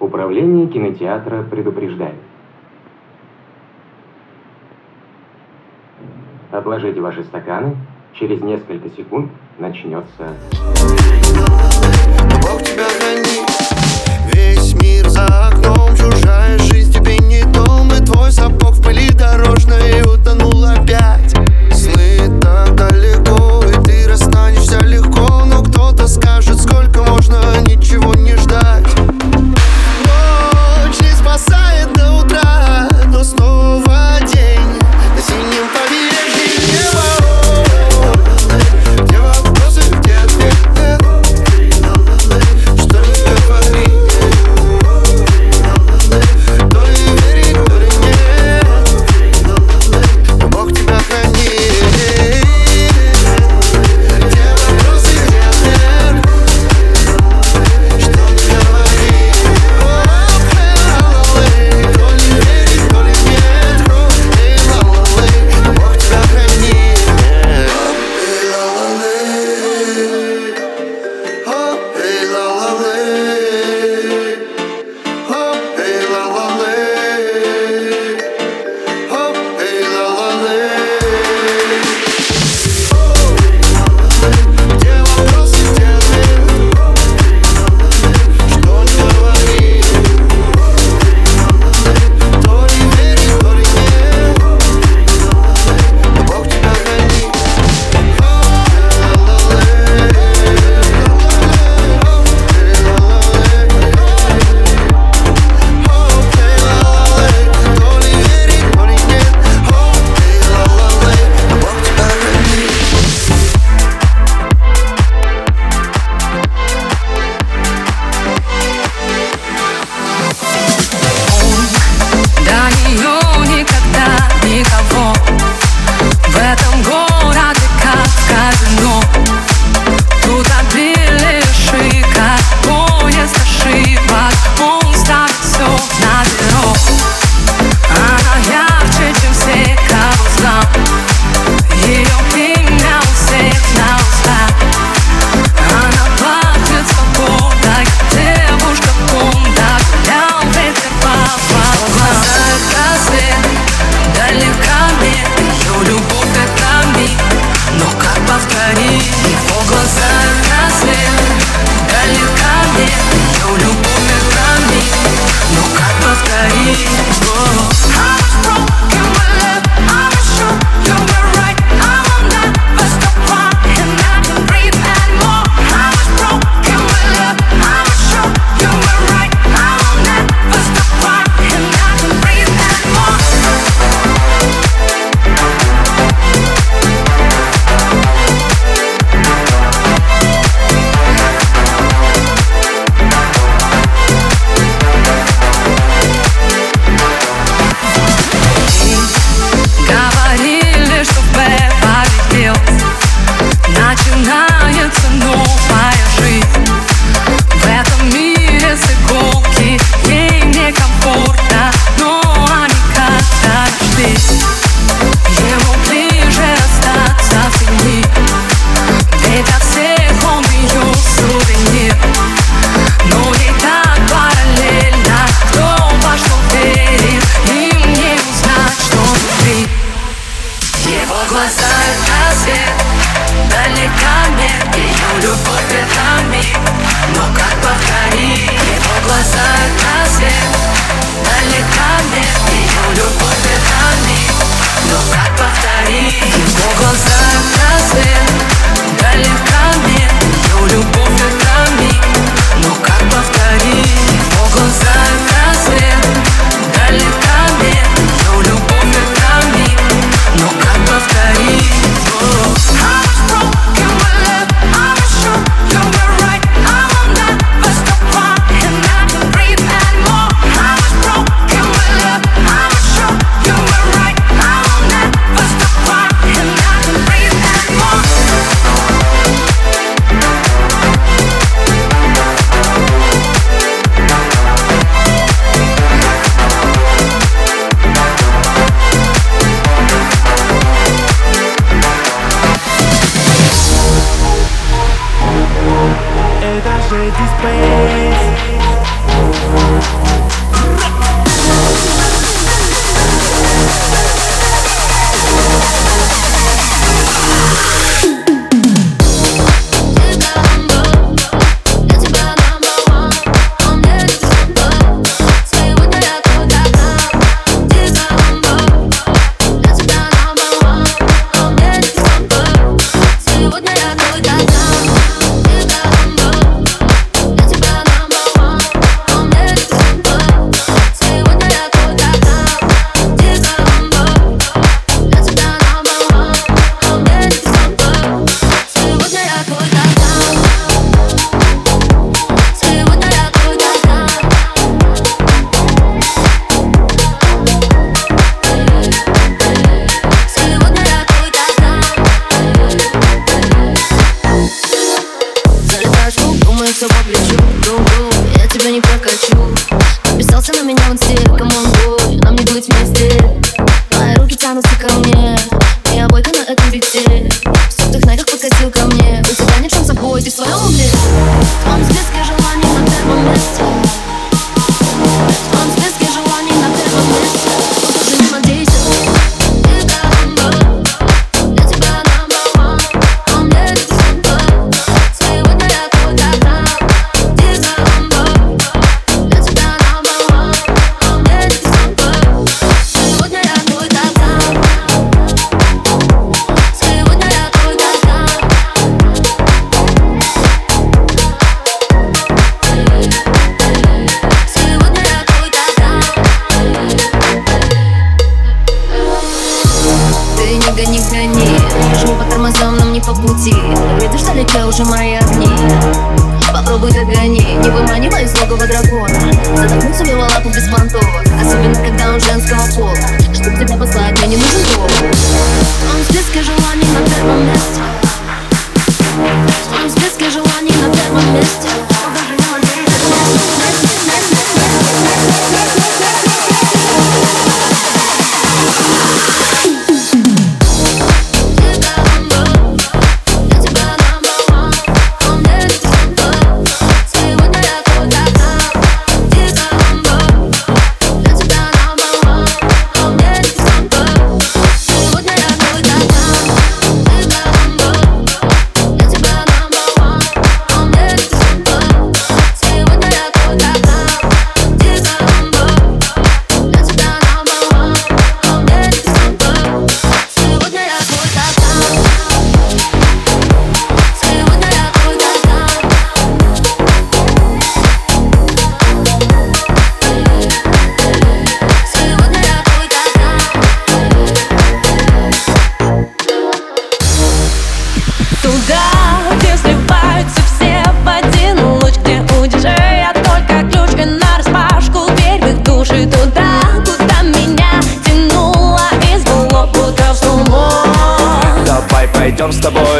Управление кинотеатра предупреждает. Отложите ваши стаканы. Через несколько секунд начнется... Твой сапог в пыли дорожной Утонул опять. Сны так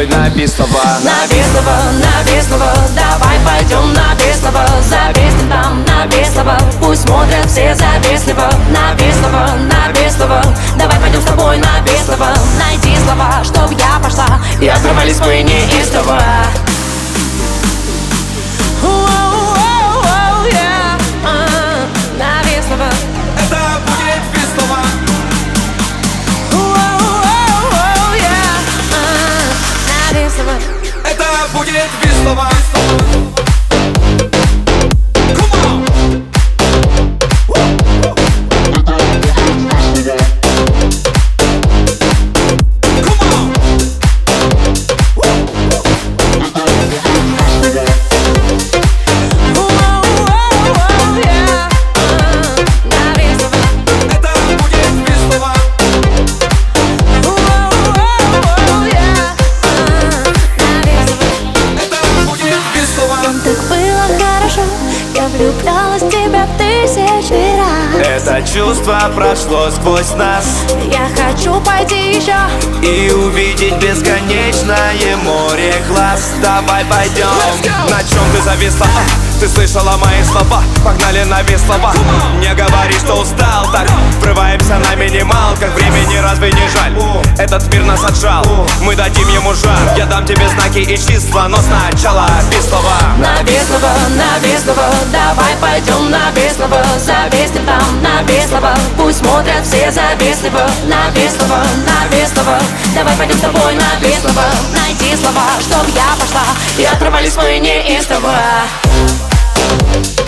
тобой на Бестова. На Бестова, на Бестова, давай пойдем на Бестова. За Бестом там, на Бестова, пусть смотрят все за Бестова На Бестова, на Бестова, давай пойдем с тобой на Бестова. Найди слова, чтоб я пошла, и оторвались мы неистово Love Slovan. чувство прошло сквозь нас. Я хочу пойти еще И увидеть видеть бесконечное море глаз. Давай пойдем. На чем ты зависла? А, ты слышала мои слова? Погнали на Веслова Не говори, что устал так. Врываемся на минимал минималках Времени разве не жаль? Этот мир нас отжал. Мы дадим ему жар. Я дам тебе знаки и числа Но сначала без слова. На Веслова, на Веслова Давай пойдем на Веслова Завестим там на Веслова Пусть смотрят все завистливо На Веслова, на Веслова Давай пойдем с тобой тобой написано Найди слова, чтоб я пошла. И оторвались мы неистово Thank you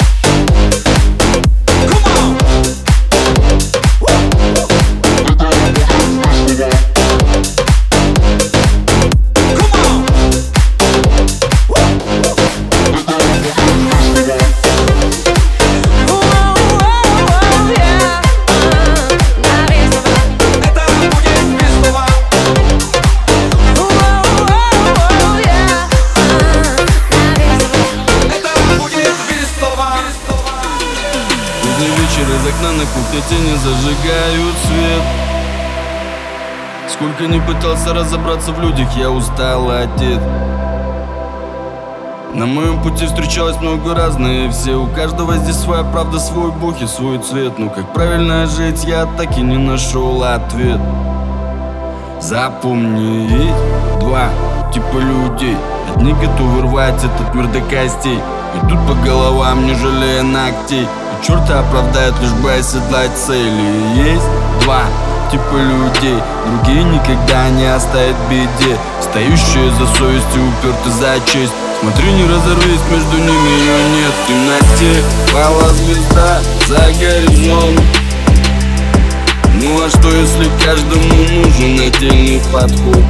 пытался разобраться в людях, я устал а от. На моем пути встречалось много разные все. У каждого здесь своя правда, свой бог и свой цвет. Но как правильно жить, я так и не нашел ответ. Запомни, есть два типа людей. Одни готовы рвать этот мир до костей. Идут по головам, не жалея ногтей. И черта оправдают, лишь бы оседлать цели. Есть два типа людей. Другие никогда не оставят беде. Стоящие за совесть и уперты за честь. Смотри, не разорвись, между ними ее нет. В темноте пала звезда за горизонт. Ну а что, если каждому нужен отдельный подход?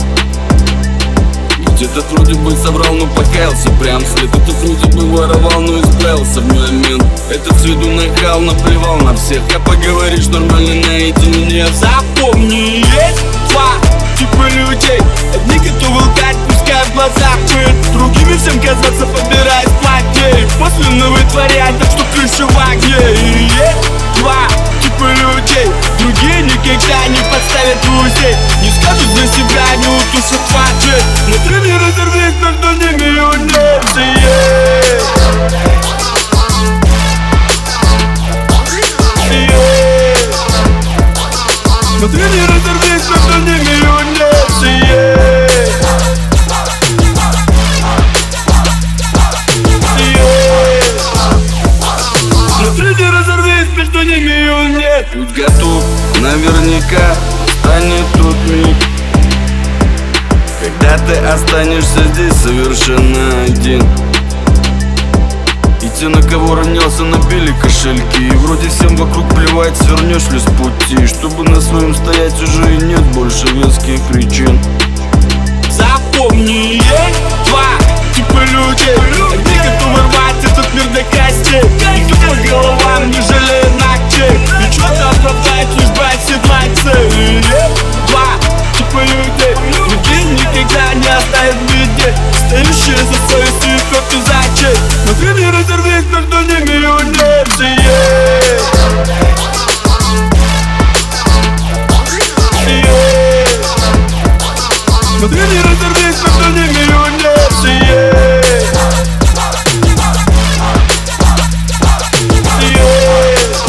Этот вроде бы соврал, но покаялся прям. След Этот вроде бы воровал, но избавился в момент. Этот с виду нахал, наплевал на всех. А поговоришь нормально наедине Запомни, есть два типа людей. Одни готовы лгать, пускай в глазах пыль Другими всем казаться, побираясь плотнее После вытворять, так что крыша в огне Есть два типа людей. Другие никогда не подставят друзей. Не скажут за себя, не утушат в ответ Внутри не разорвись, между ними унеться Смотри, не разорвись, между ними унеться Смотри, наверняка станет тот миг Когда ты останешься здесь совершенно один. И те, на кого ронялся, набили кошельки. И вроде всем вокруг плевать, свернешь ли с пути. Чтобы на своем стоять уже и нет больше веских причин. Запомни, есть два типа людей Одни готовы рвать этот мир до костей Никто по головам не жалеет ногтей И что-то оправдает лишь бы оседлать цель Два типа людей Другие никогда не оставят в беде Стоящие за совестью и вперты за честь не разорвись между ними унеться Смотри, не разорвись между ними унеться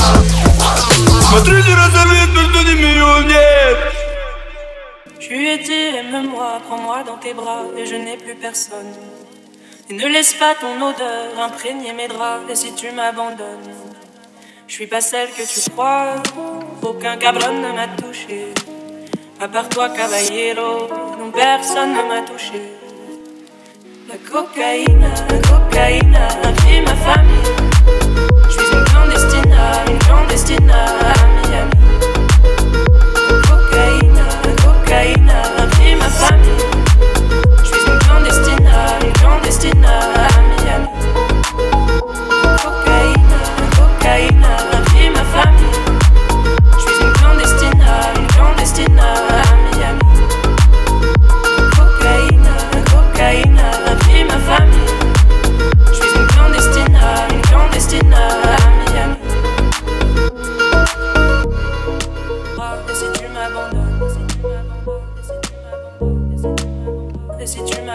Смотри, не разорвись между ними унеться Tu étais, aime-moi, prends-moi dans tes bras et je n'ai plus personne. Et ne laisse pas ton odeur imprégner mes draps et si tu m'abandonnes, je suis pas celle que tu crois, aucun cabron ne m'a touché. À part toi, caballero, non personne ne m'a touché. La cocaïne, la cocaïne a pris ma famille. Je suis une clandestine, une clandestine à Miami. Cocaïne, la cocaïne a pris ma famille. Je suis une clandestine, une clandestine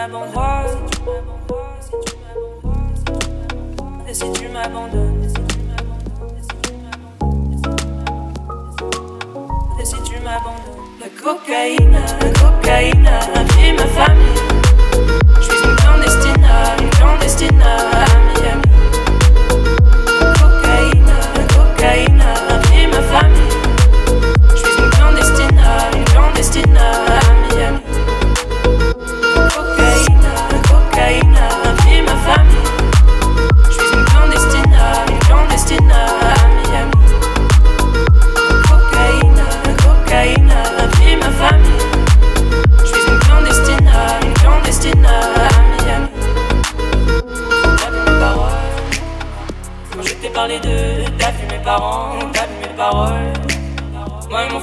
m'abandonnes, et si tu m'abandonnes, et si tu m'abandonnes, la cocaïne, la cocaïne a ma famille. Je suis une clandestine, une clandestine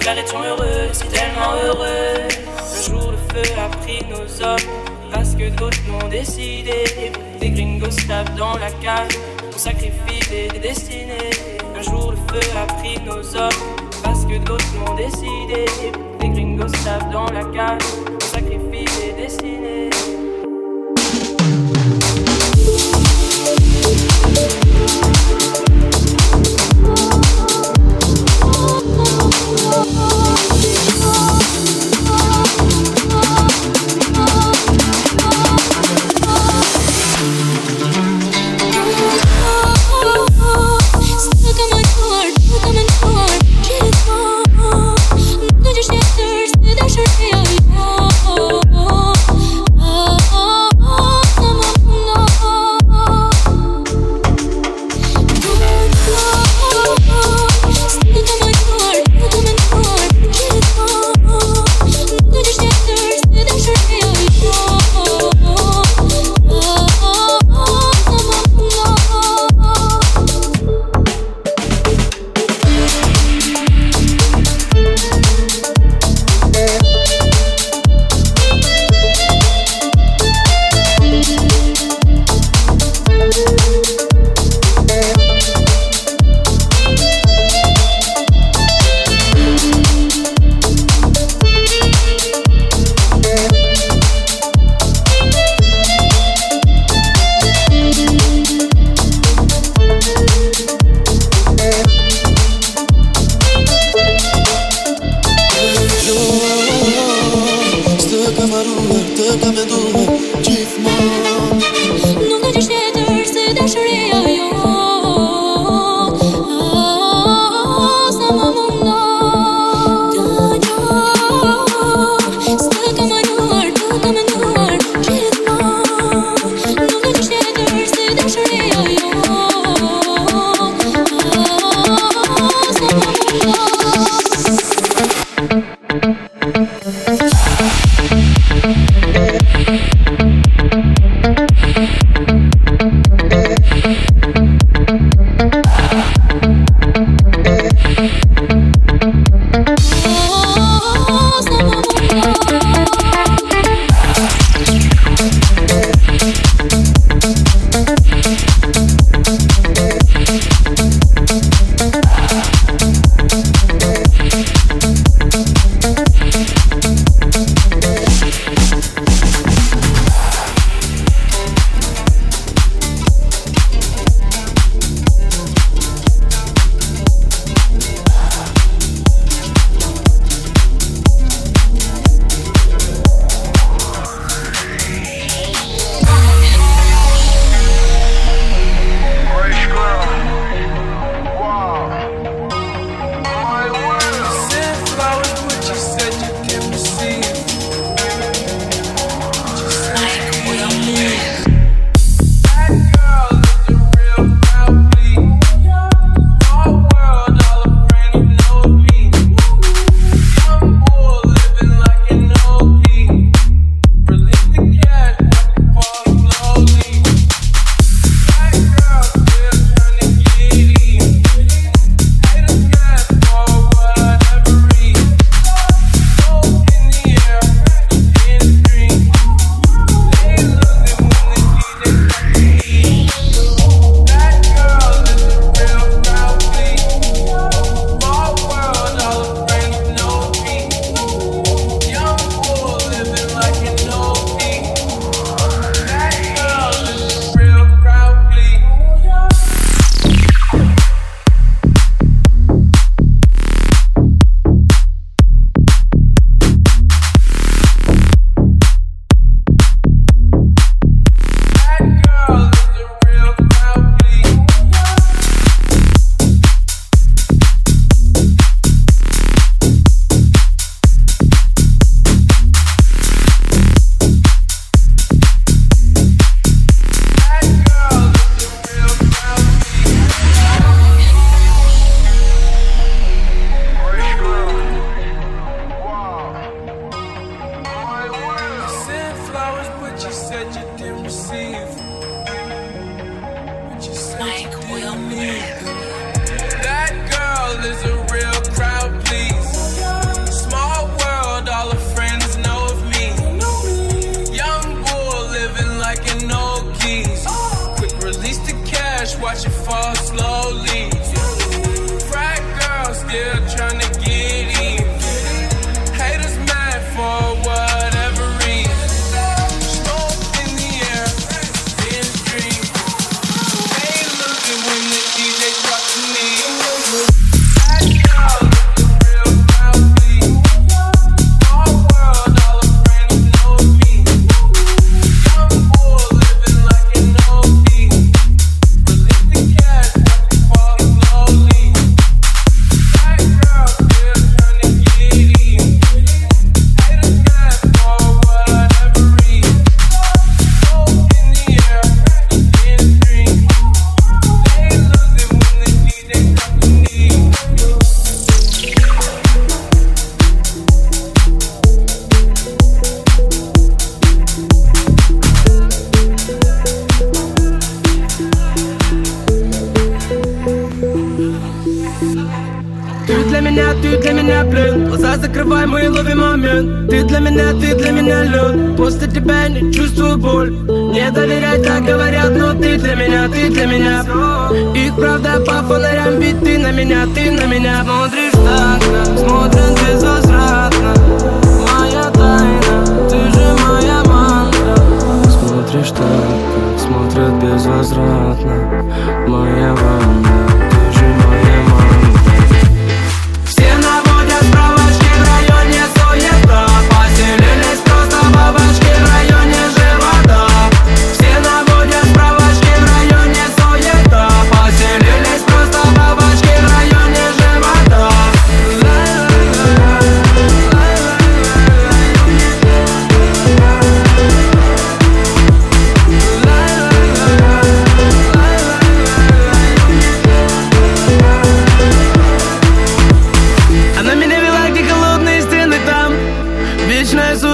Frère étions heureux, si tellement heureux. Un jour le feu a pris nos hommes, parce que d'autres l'ont décidé. Des gringos tapent dans la cage, on sacrifie des, des destinées. Un jour le feu a pris nos hommes, parce que d'autres l'ont décidé. Des gringos tapent dans la cage, on sacrifie des destinées.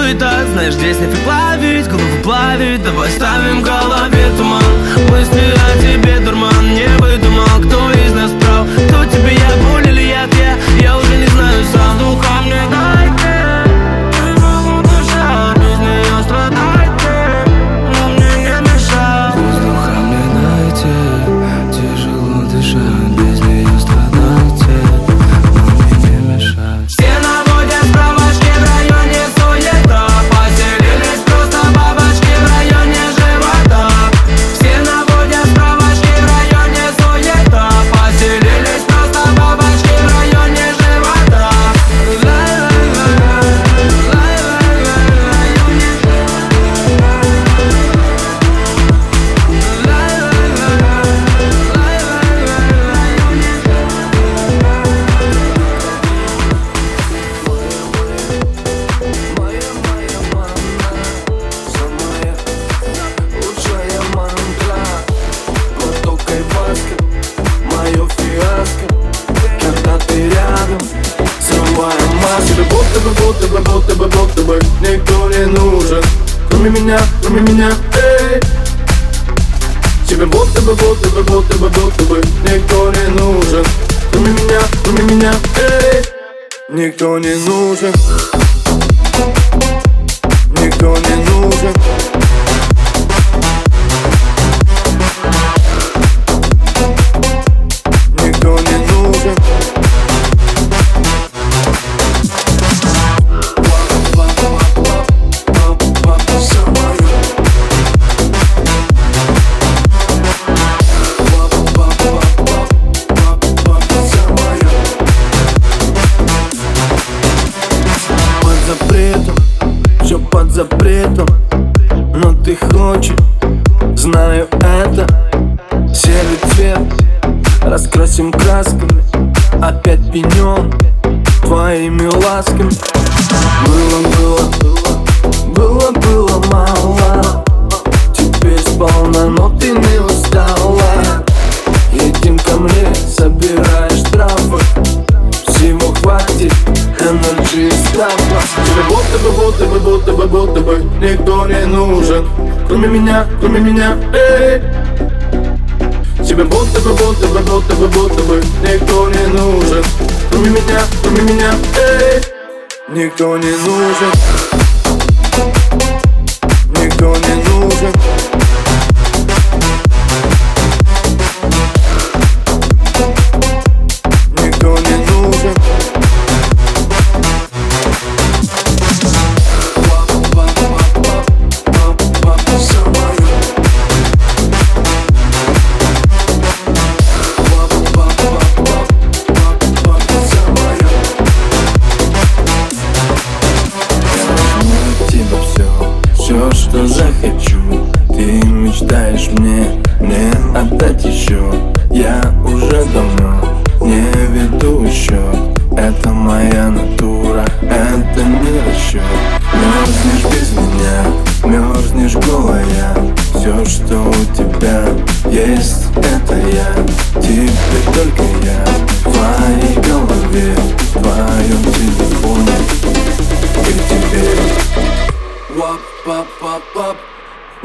суета Знаешь, здесь не ловить, голову плавить Давай ставим голове туман. Мысли о тебе, дурман, не быть Знаю это. Серый цвет. Раскрасим красками. Опять пенен. Твоими ласками. Было, было Было, было мало. Теперь сполна, но ты не устала. Едем ко мне, собираешь травы Всего хватит, энергии стало Тебе будто бы, будто бы, будто бы, будто бы Никто не нужен никто не нужен. Никто не нужен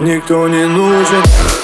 Никто не нужен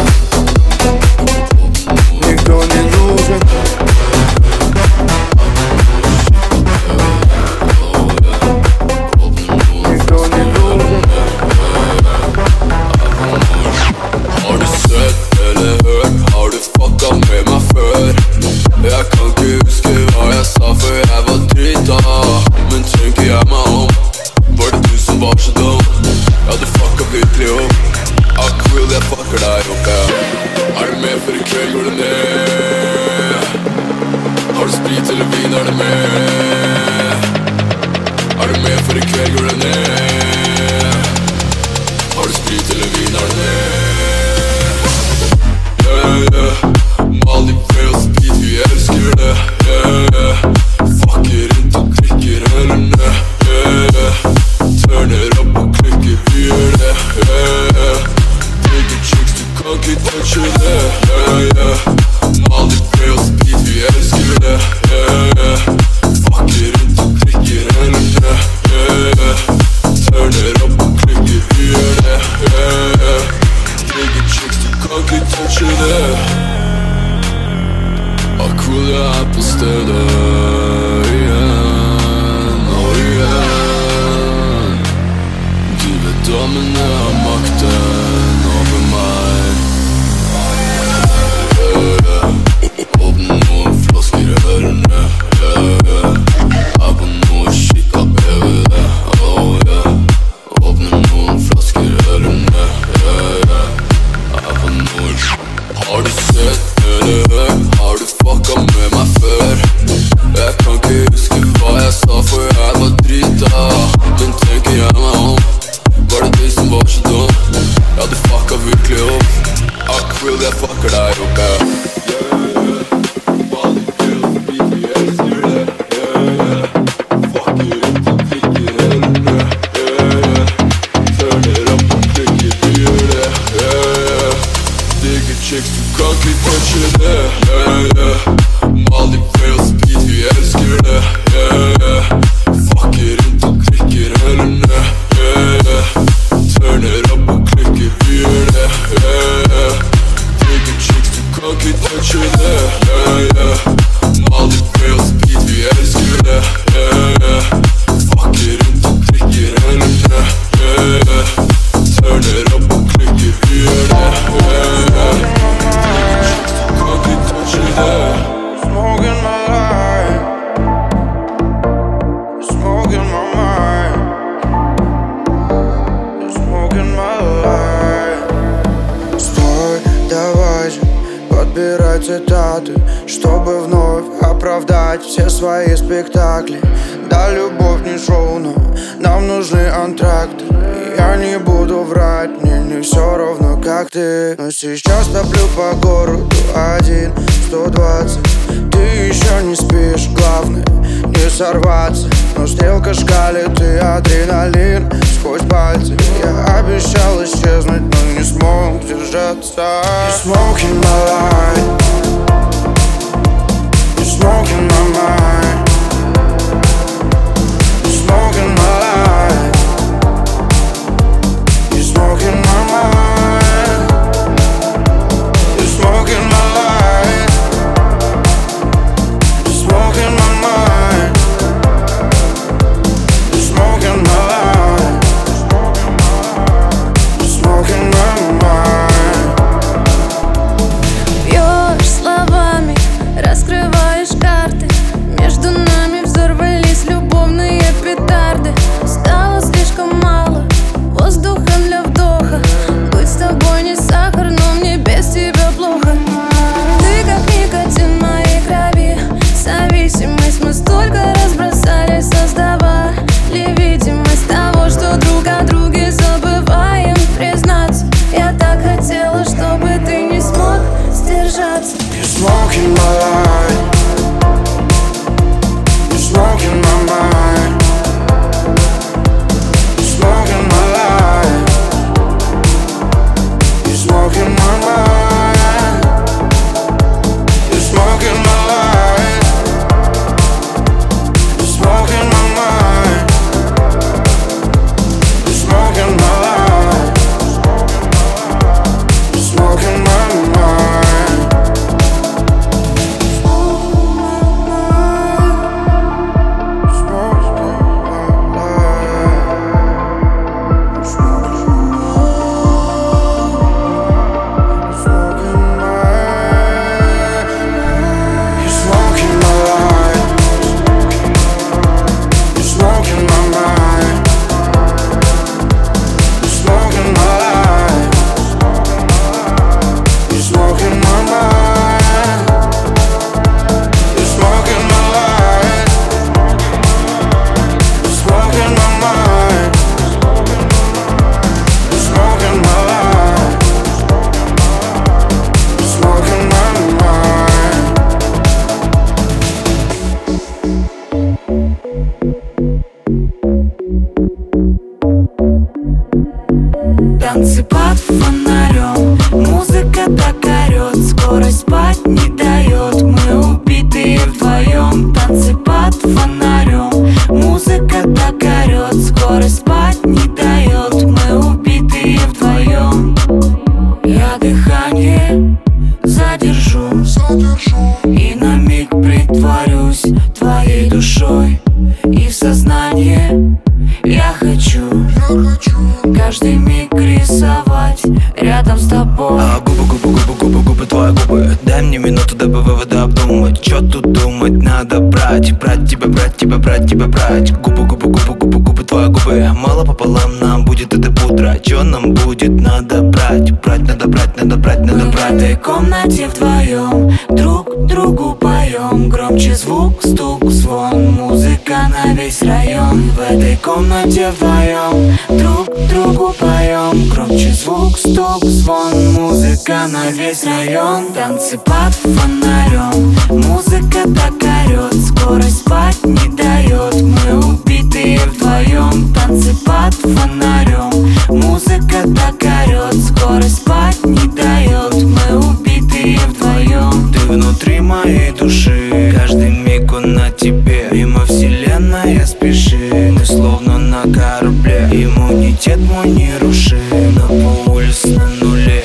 Сейчас топлю по городу один, 120 Ты еще не спишь, главное не сорваться. Но стрелка шкалит и адреналин сквозь пальцы. Я обещал исчезнуть, но не смог держаться. Не smoking my выводы обдумать Чё тут думать, надо брать. Брать тебя, брать тебя, брать тебя, брать. Губу, губу, губу, губу, губы, Мало пополам нам будет это пудра Чё нам будет надо брать? Брать надо брать, надо брать, надо брать В этой комнате вдвоем Друг другу поем Громче звук, стук, звон Музыка на весь район. В этой комнате вдвоем Друг другу поем Громче звук, стук, звон Музыка на весь район. Танцы под фонарем Музыка так орет Скорость спать не дает Мы убитые вдвоем Танцы под фонарем. Музыка так орет Скорость спать не дает Мы убитые вдвоем Ты внутри моей души. Каждый миг он на тебе. Мимо вселенная спешит Ты словно на корабле. Иммунитет мой не руши. На пульс на нуле.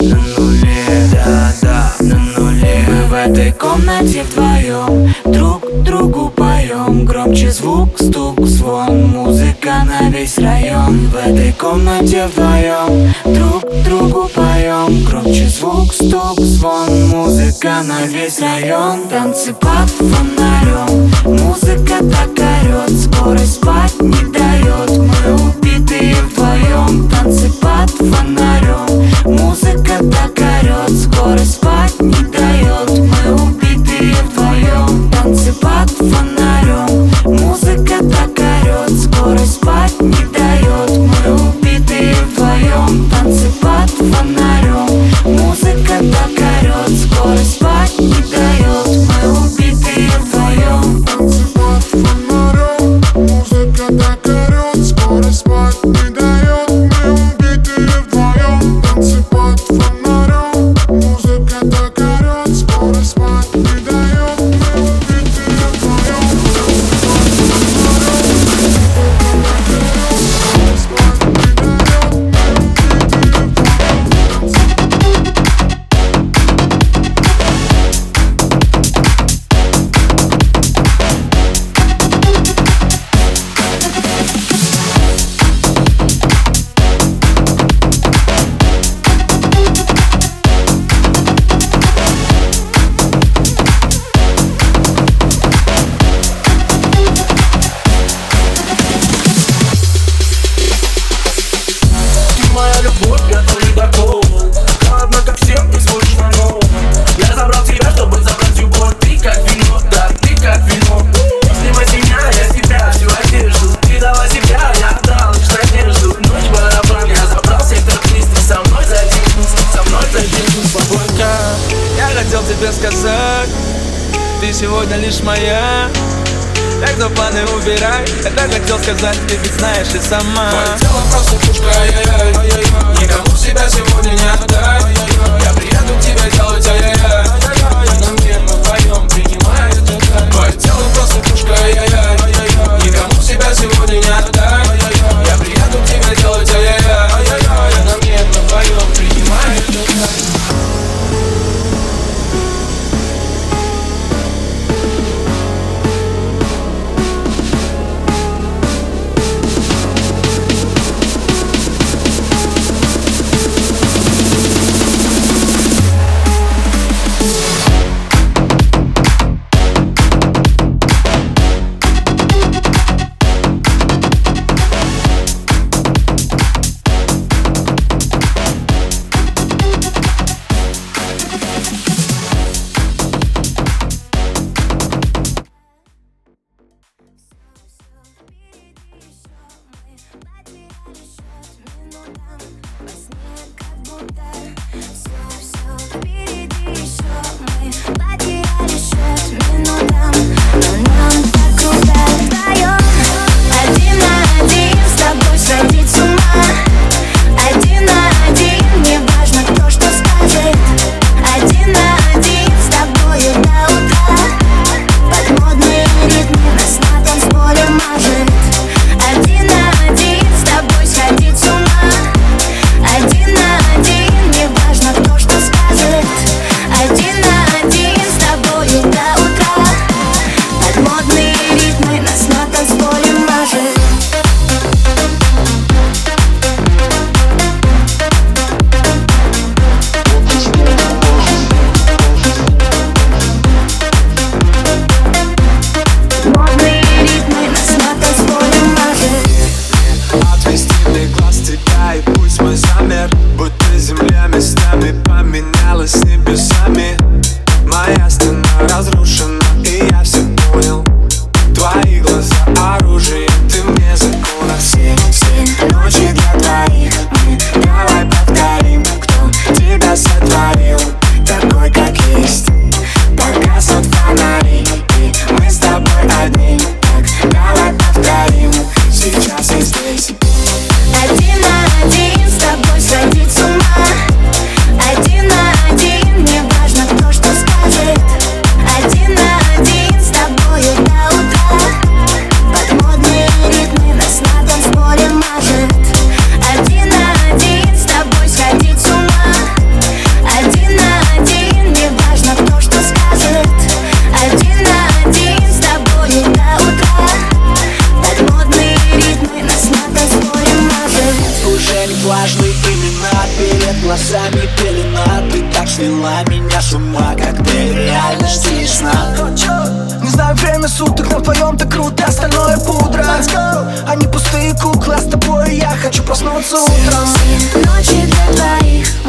На нуле, да-да, на нуле. Мы в этой комнате вдвоем Друг другу поем Громче звук, стук, звон. Музыка на весь район В этой комнате вдвоем. Друг другу поем. Громче звук, стук, звон. Музыка на весь район Танцы под фонарем. Музыка так орет Скорость спать не дает Мы убитые вдвоем Танцы под фонарем. Музыка так орет Скорость спать не дает Мы убитые вдвоем Танцы под фонарем не дает. Мы убитые вдвоем. Танцы под фонарем для меня шума как ты, и сна Не знаю время суток, на твоем, так круто Остальное пудра. Они пустые куклы, а с тобой я хочу проснуться утром. Ночи для твоих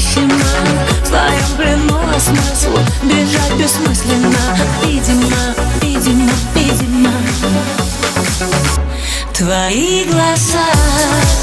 запрещена В твоем плену Бежать бессмысленно. Видимо, видимо, видимо Твои глаза.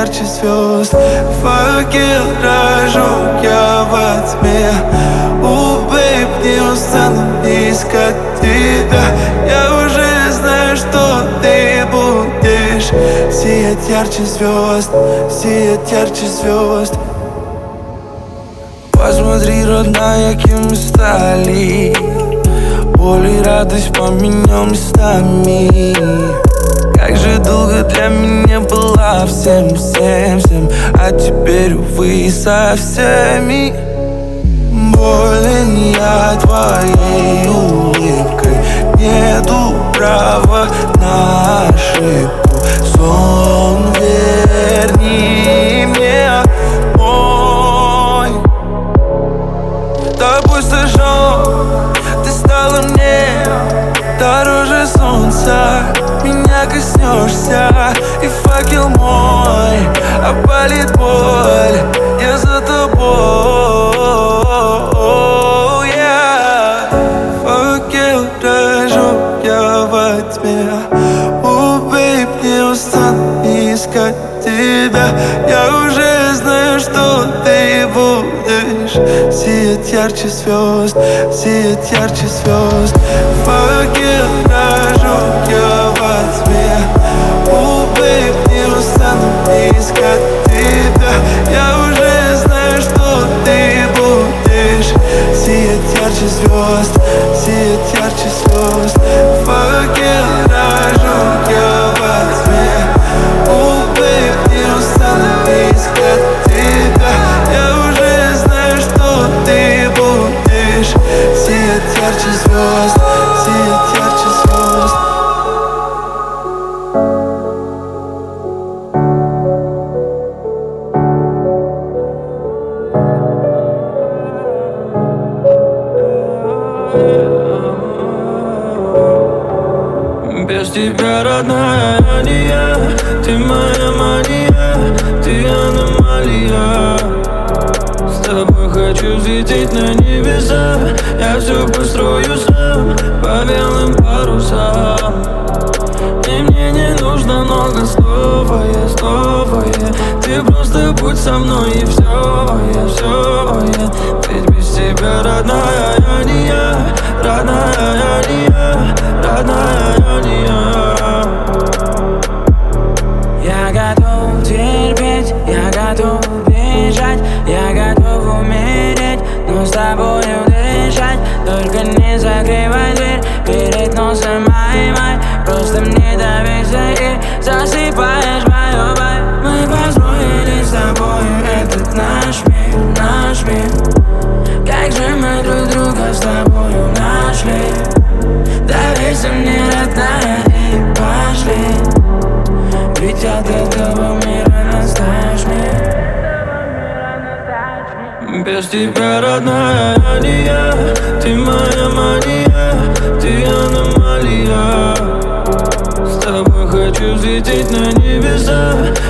Ярче звезд. Факел рожу я во тьме. У, бейб, не устану искать тебя Я уже знаю, что ты будешь. Сияет ярче звезд, сияет ярче звезд. Посмотри, родная, кем мы стали. Боль и радость поменял местами Как же долго для меня была всем, всем, всем. А теперь, увы, со всеми. Болен я твоей улыбкой. Нету права на ошибку. Сон верни мне мой. Тобой сожжен Ты стала мне дороже солнца Коснешься И факел мой Опалит боль Я за тобой. Yeah. Факел рожу я во тьме. О, бейб, не устану искать тебя. Я уже знаю, что ты будешь Сияет ярче звезд, сияет ярче звезд Факел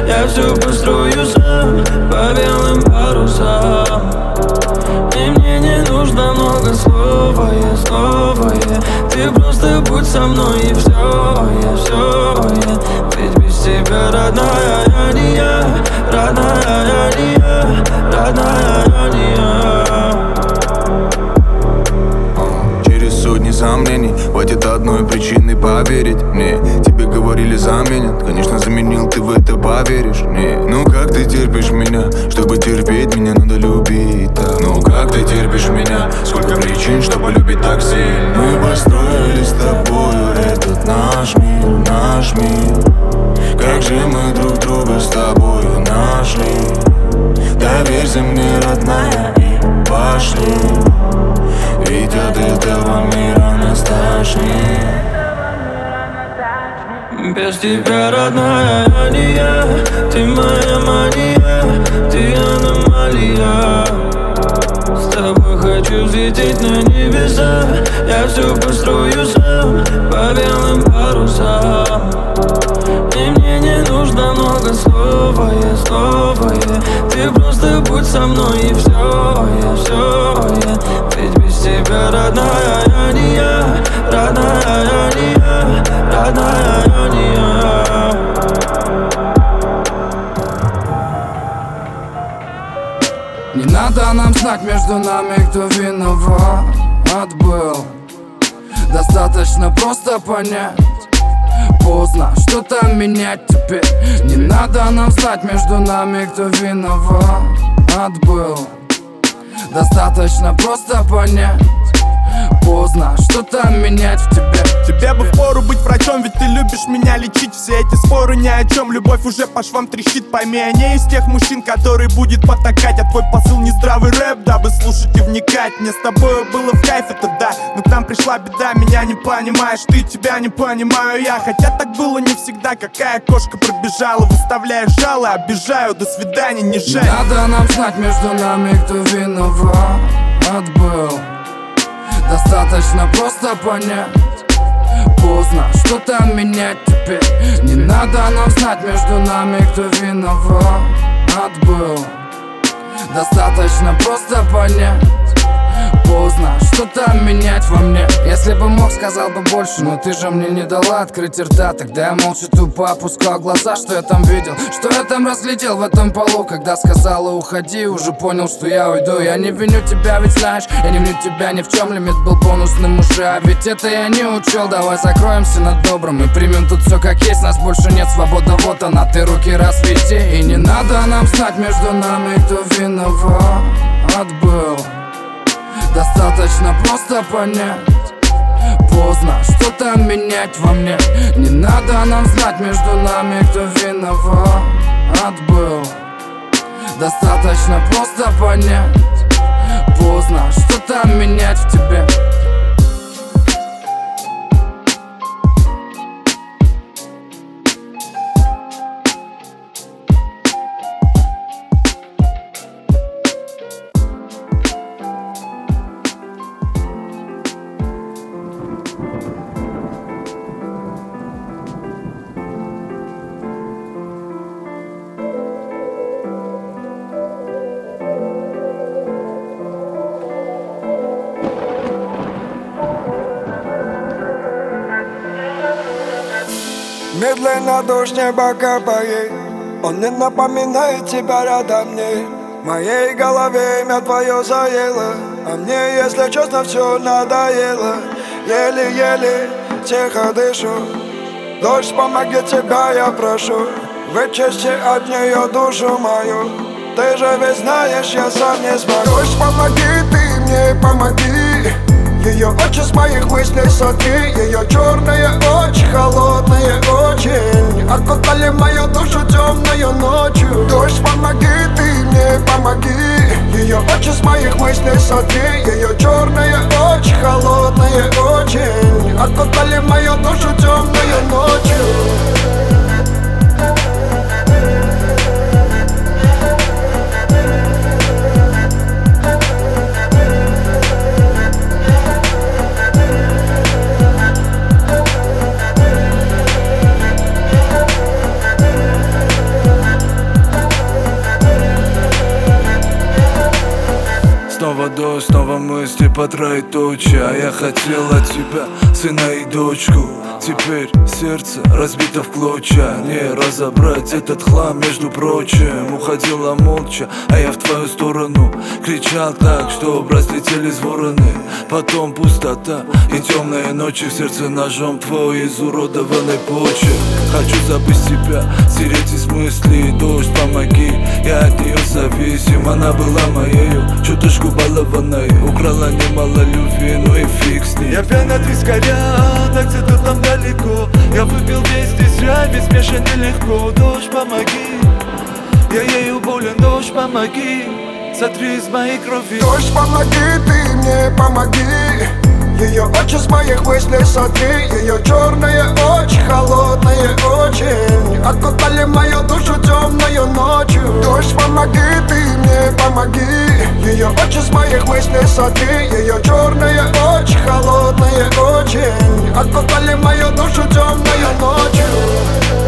Я все построю сам по белым парусам. И мне не нужно много слова, я снова я. Ты просто будь со мной и все, я все, я. Ведь без тебя, родная, я не я Родная, я не я Родная, я не я. Через сотни сомнений Хватит одной причины поверить мне говорили заменят. Конечно заменил, ты в это поверишь. Не Ну как ты терпишь меня? Чтобы терпеть меня надо любить так Ну как ты терпишь меня? Сколько причин, чтобы любить так сильно? Мы построили с тобою этот наш мир, наш мир. Как же мы друг друга с тобою нашли? Доверься мне, родная, и пошли. Ведь от этого мира нас тошнит Без тебя, родная, я Ты моя мания, ты аномалия. С тобой хочу взлететь на небеса. Я все построю сам по белым парусам. И мне не нужно много слова, я снова я. Ты просто будь со мной и все, я все, я. Ведь только родная я не я Родная я не я Родная я не я Не надо нам знать между нами, кто виноват. Отбыл. Достаточно просто понять. Поздно что-то менять теперь. Не надо нам знать между нами, кто виноват. Отбыл. Достаточно просто понять. Поздно. Что-то менять в тебе? Тебе бы впору быть врачом, ведь ты любишь меня лечить. Все эти споры ни о чем, любовь уже по швам трещит. Пойми, я не из тех мужчин, который будет потакать. А твой посыл не здравый рэп, дабы слушать и вникать. Мне с тобой было в кайф, это да. Но к нам пришла беда, меня не понимаешь Ты тебя не понимаю я. Хотя так было не всегда, какая кошка пробежала. Выставляешь жало, обижаю, до свидания, не жаль. Надо нам знать между нами, кто виноват был Достаточно просто понять. Поздно что-то менять теперь. Не надо нам знать между нами, кто виноват был. Достаточно просто понять Поздно. Что-то менять во мне? Если бы мог, сказал бы больше. Но ты же мне не дала открыть рта. Тогда я молча тупо опускал глаза. Что я там видел, что я там разглядел в этом полу? Когда сказала уходи, уже понял, что я уйду. Я не виню тебя, ведь знаешь Я не виню тебя ни в чем, лимит был бонусным уже. А ведь это я не учел. Давай закроемся на добром И примем тут все как есть. Нас больше нет, свобода вот она. Ты руки разведи. И не надо нам знать между нами, кто виноват был Достаточно просто понять. Поздно что-то менять во мне. Не надо нам знать между нами, кто виноват. Был. Достаточно просто понять. Поздно что-то менять в тебе Медленно дождь небо капает Он не напоминает тебя рядом мне В моей голове имя твое заело А мне, если честно, все надоело Еле-еле тихо дышу Дождь, помоги тебя, я прошу Вычисти от нее душу мою Ты же ведь знаешь, я сам не смогу Дождь, помоги ты мне, помоги ее очи с моих мыслей сотри Ее черные очи, холодные очень Окутали мою душу темную ночью. Дождь, помоги ты мне, помоги. Ее очи с моих мыслей сотри Ее черные очи, холодные очень Окутали мою душу темную ночью Дождь, снова мысли по троеточие А я хотел от тебя сына и дочку Теперь сердце разбито в клочья. Не разобрать этот хлам, между прочим Уходила молча, а я в твою сторону Кричал так, что разлетелись вороны. Потом пустота и темные ночи В сердце ножом. Твой изуродованный почек Хочу забыть тебя, стереть из мыслей Дождь, помоги, я от нее зависим. Она была моею, чуточку балованной. Украла немало любви, ну и фиг с ней. Я пьян от вискаря, так где-то там далеко. Я выпил весь здесь зря, без смеша нелегко Дождь, помоги, я ею болен, дождь, помоги. Сотри из моей крови Дождь, помоги, ты мне помоги ее очи с моих мыслей сотри. Ее черные очи, холодные очень Окутали мою душу темную ночью. Дождь, помоги, ты мне помоги. Ее очи с моих мыслей сотри. Ее черные очи, холодные очень Окутали мою душу темную ночью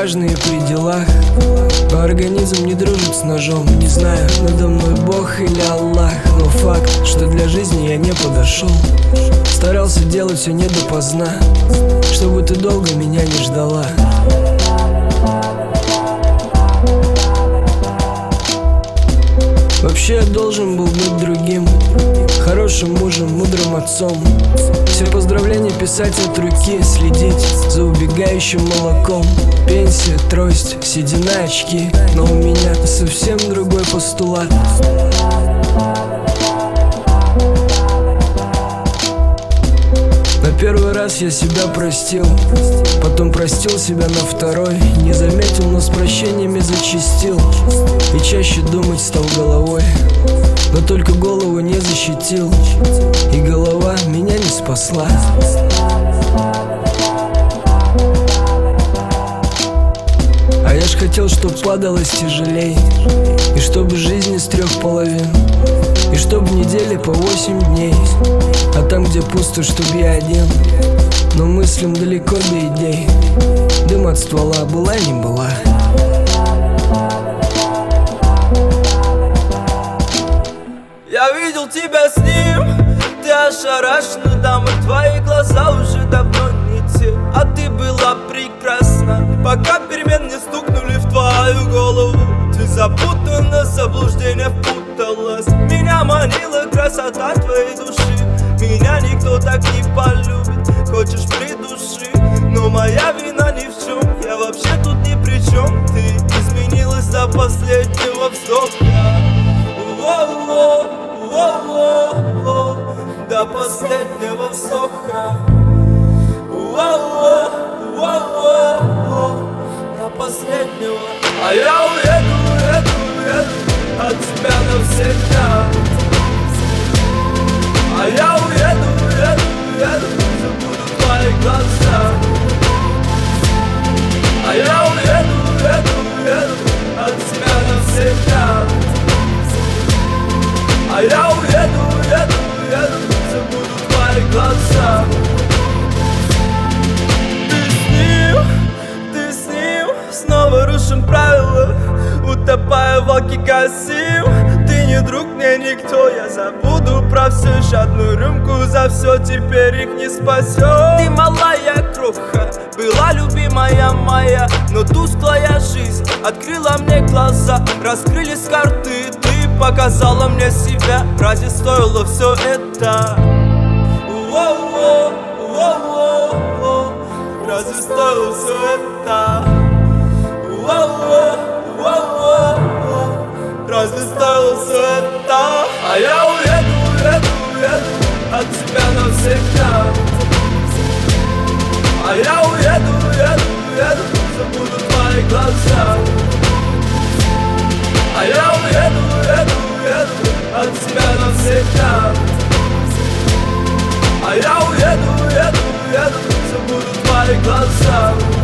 Важный при делах. Но организм не дружит с ножом Не знаю, надо мной Бог или Аллах. Но факт, что для жизни я не подошел. Старался делать все не допоздна Чтобы ты долго меня не ждала. Вообще я должен был быть другим Хорошим мужем, мудрым отцом. Все поздравления писать от руки Следить за убегающим молоком. Пенсия, трость, седина, очки. Но у меня совсем другой постулат раз я себя простил Потом простил себя на второй Не заметил, но с прощениями зачистил. И чаще думать стал головой Но только голову не защитил. И голова меня не спасла хотел, чтоб падалось тяжелей. И чтобы жизнь из трех половин. И чтоб в неделе по восемь дней. А там, где пусто, чтоб я один. Но мыслям далеко до идей. Дым от ствола была не была. Я видел тебя с ним. Ты ошарашена, красота твоей души Меня никто так не полюбит Хочешь придуши Но моя вина ни в чем Я вообще тут ни при чем Ты изменилась до последнего вздоха Воу-воу, воу-воу, до последнего вздоха. Воу-воу, воу-воу, до последнего. А я уеду, уеду, уеду от тебя навсегда. Я уеду, уеду, уеду, забуду твои глаза. А я уеду, уеду, уеду от тебя навсегда. А я уеду, уеду, уеду, забуду твои глаза Ты с ним, ты с ним, снова рушим правила Утопая в Ты не друг, мне никто, я забуду про все Жадную рюмку за все, теперь их не спасет Ты малая кроха, была любимая моя Но тусклая жизнь открыла мне глаза Раскрылись карты, ты показала мне себя Разве стоило все это? Разве стоило все это? Воу-воу, нас не стало света А я уеду, уеду, уеду от тебя навсегда А я уеду, уеду, уеду, забуду твои глаза А я уеду, уеду, уеду от тебя навсегда А я уеду, уеду, уеду, забуду твои глаза